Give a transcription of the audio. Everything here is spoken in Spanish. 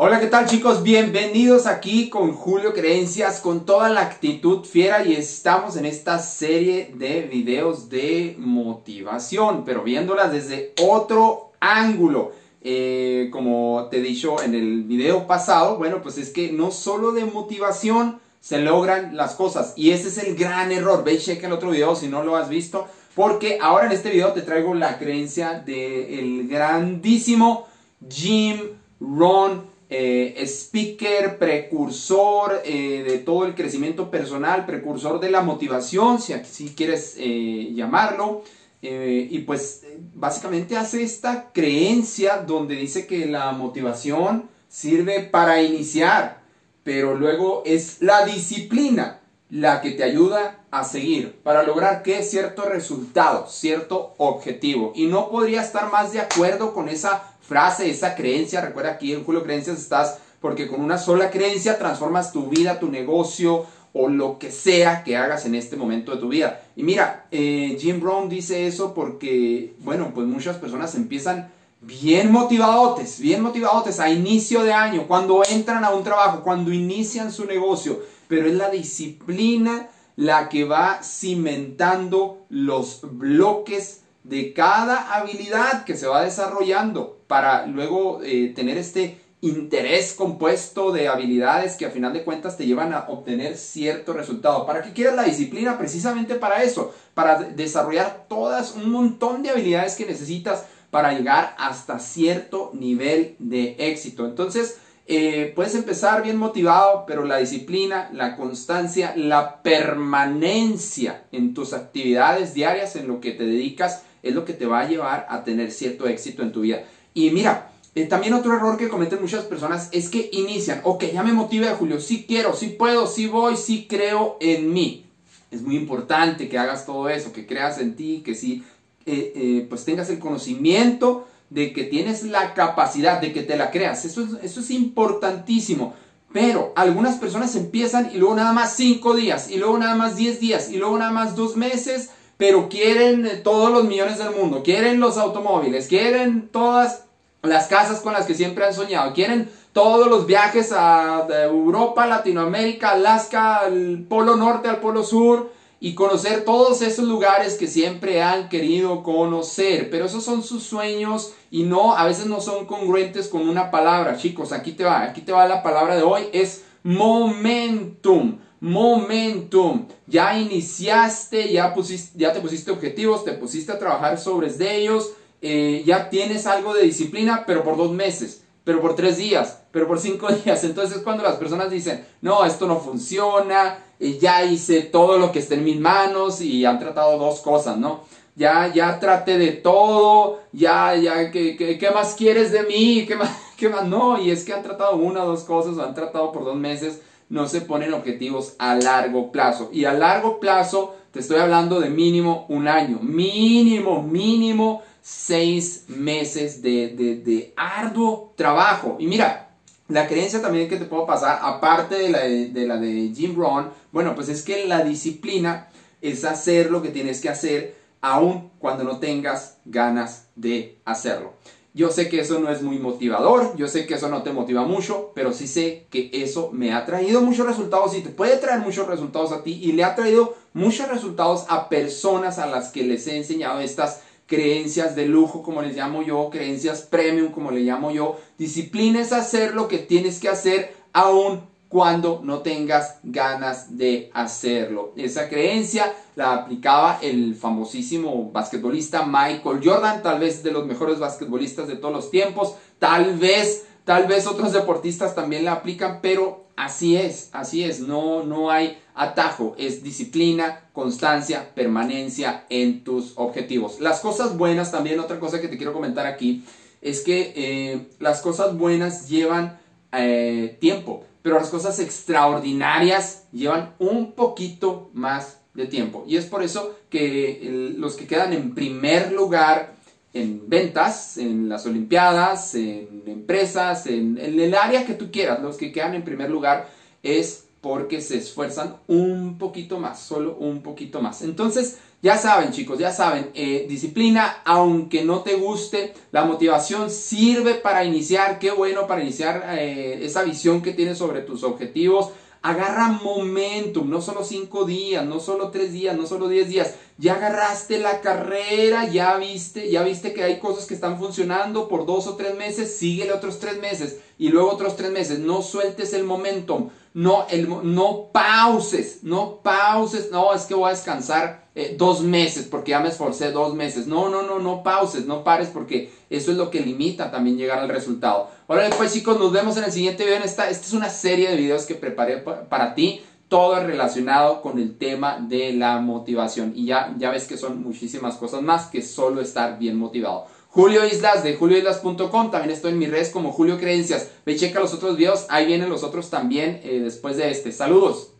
Hola, ¿qué tal chicos? Bienvenidos aquí con Julio Creencias, con toda la actitud fiera y estamos en esta serie de videos de motivación, pero viéndolas desde otro ángulo. Eh, como te he dicho en el video pasado, bueno, pues es que no solo de motivación se logran las cosas y ese es el gran error. Ve y checa el otro video si no lo has visto, porque ahora en este video te traigo la creencia del grandísimo Jim Ron eh, speaker, precursor eh, de todo el crecimiento personal, precursor de la motivación, si quieres eh, llamarlo. y pues básicamente hace esta creencia donde dice que la motivación sirve para iniciar, pero luego es la disciplina la que te ayuda a seguir para lograr que cierto resultado, cierto objetivo. Y no podría estar más de acuerdo con esa frase, esa creencia. Recuerda aquí en Julio Creencias estás porque con una sola creencia transformas tu vida, tu negocio o lo que sea que hagas en este momento de tu vida. Y mira, eh, Jim Brown dice eso porque, bueno, pues muchas personas empiezan bien motivadotes, bien motivadotes a inicio de año, cuando entran a un trabajo, cuando inician su negocio, pero es la disciplina la que va cimentando los bloques de cada habilidad que se va desarrollando para luego eh, tener este interés compuesto de habilidades que a final de cuentas te llevan a obtener cierto resultado. ¿Para qué quieres la disciplina? Precisamente para eso, para desarrollar todas un montón de habilidades que necesitas para llegar hasta cierto nivel de éxito. Entonces, eh, puedes empezar bien motivado, pero la disciplina, la constancia, la permanencia en tus actividades diarias, en lo que te dedicas, es lo que te va a llevar a tener cierto éxito en tu vida. Y mira, eh, también otro error que cometen muchas personas es que inician, ok, ya me motivé Julio, sí quiero, sí puedo, sí voy, sí creo en mí. Es muy importante que hagas todo eso, que creas en ti, que sí, eh, pues tengas el conocimiento de que tienes la capacidad, de que te la creas. Eso es, eso es importantísimo. Pero algunas personas empiezan y luego nada más 5 días, y luego nada más 10 días, y luego nada más 2 meses, pero quieren eh, todos los millones del mundo, quieren los automóviles, quieren todas las casas con las que siempre han soñado, quieren todos los viajes a Europa, Latinoamérica, Alaska, al Polo Norte, al Polo Sur y conocer todos esos lugares que siempre han querido conocer, pero esos son sus sueños y no a veces no son congruentes con una palabra, chicos, aquí te va, aquí te va la palabra de hoy. Es momentum momentum. Ya iniciaste, ya, pusiste, ya te pusiste objetivos, te pusiste a trabajar sobre ellos, eh, ya tienes algo de disciplina, pero por dos meses, pero por tres días, pero por cinco días. Entonces cuando las personas dicen, no, esto no funciona, ya hice todo lo que está en mis manos y han tratado dos cosas, ¿no? Ya, ya traté de todo, ya, ya, ¿qué, qué, más quieres de mí? ¿Qué más, ¿Qué más? No, y es que han tratado una o dos cosas, o han tratado por dos meses no se ponen objetivos a largo plazo. Y a largo plazo te estoy hablando de mínimo un año, mínimo, mínimo seis meses de, arduo trabajo. Y mira, la creencia también que te puedo pasar, aparte de la de, la de Jim Brown, bueno, pues es que la disciplina es hacer lo que tienes que hacer aun cuando no tengas ganas de hacerlo. Yo sé que eso no es muy motivador, yo sé que eso no te motiva mucho, pero sí sé que eso me ha traído muchos resultados y te puede traer muchos resultados a ti y le ha traído muchos resultados a personas a las que les he enseñado estas creencias de lujo, como les llamo yo, creencias premium, como le llamo yo. Disciplina es hacer lo que tienes que hacer aún cuando no tengas ganas de hacerlo. Esa creencia la aplicaba el famosísimo basquetbolista Michael Jordan, tal vez de los mejores basquetbolistas de todos los tiempos, tal vez, tal vez otros deportistas también la aplican, pero así es, así es, no, no hay atajo, es disciplina, constancia, permanencia en tus objetivos. Las cosas buenas, también otra cosa que te quiero comentar aquí, es que eh, las cosas buenas llevan eh, tiempo pero las cosas extraordinarias llevan un poquito más de tiempo. Y es por eso que los que quedan en primer lugar en ventas, en las Olimpiadas, en empresas, en, el área que tú quieras, los que quedan en primer lugar es porque se esfuerzan un poquito más, solo un poquito más. Entonces, Ya saben chicos, ya saben, eh, disciplina, aunque no te guste, la motivación sirve para iniciar, qué bueno para iniciar eh, esa visión que tienes sobre tus objetivos. Agarra momentum, no solo cinco días, no solo tres días, no solo diez días. Ya agarraste la carrera, ya viste, ya viste que hay cosas que están funcionando por dos o tres meses, síguele otros tres meses y luego otros tres meses. No sueltes el momentum, no, el, no pauses, no pauses, no, es que voy a descansar eh, dos meses porque ya me esforcé dos meses. No, no, no, no pauses, no pares porque eso es lo que limita también llegar al resultado. Ahora pues chicos, nos vemos en el siguiente video. Esta, esta es una serie de videos que preparé para ti. Todo relacionado con el tema de la motivación. Y ya, ya ves que son muchísimas cosas más que solo estar bien motivado. Julio Islas de julioislas.com. También estoy en mis redes como Julio Creencias. Ve checa los otros videos. Ahí vienen los otros también eh, después de este. Saludos.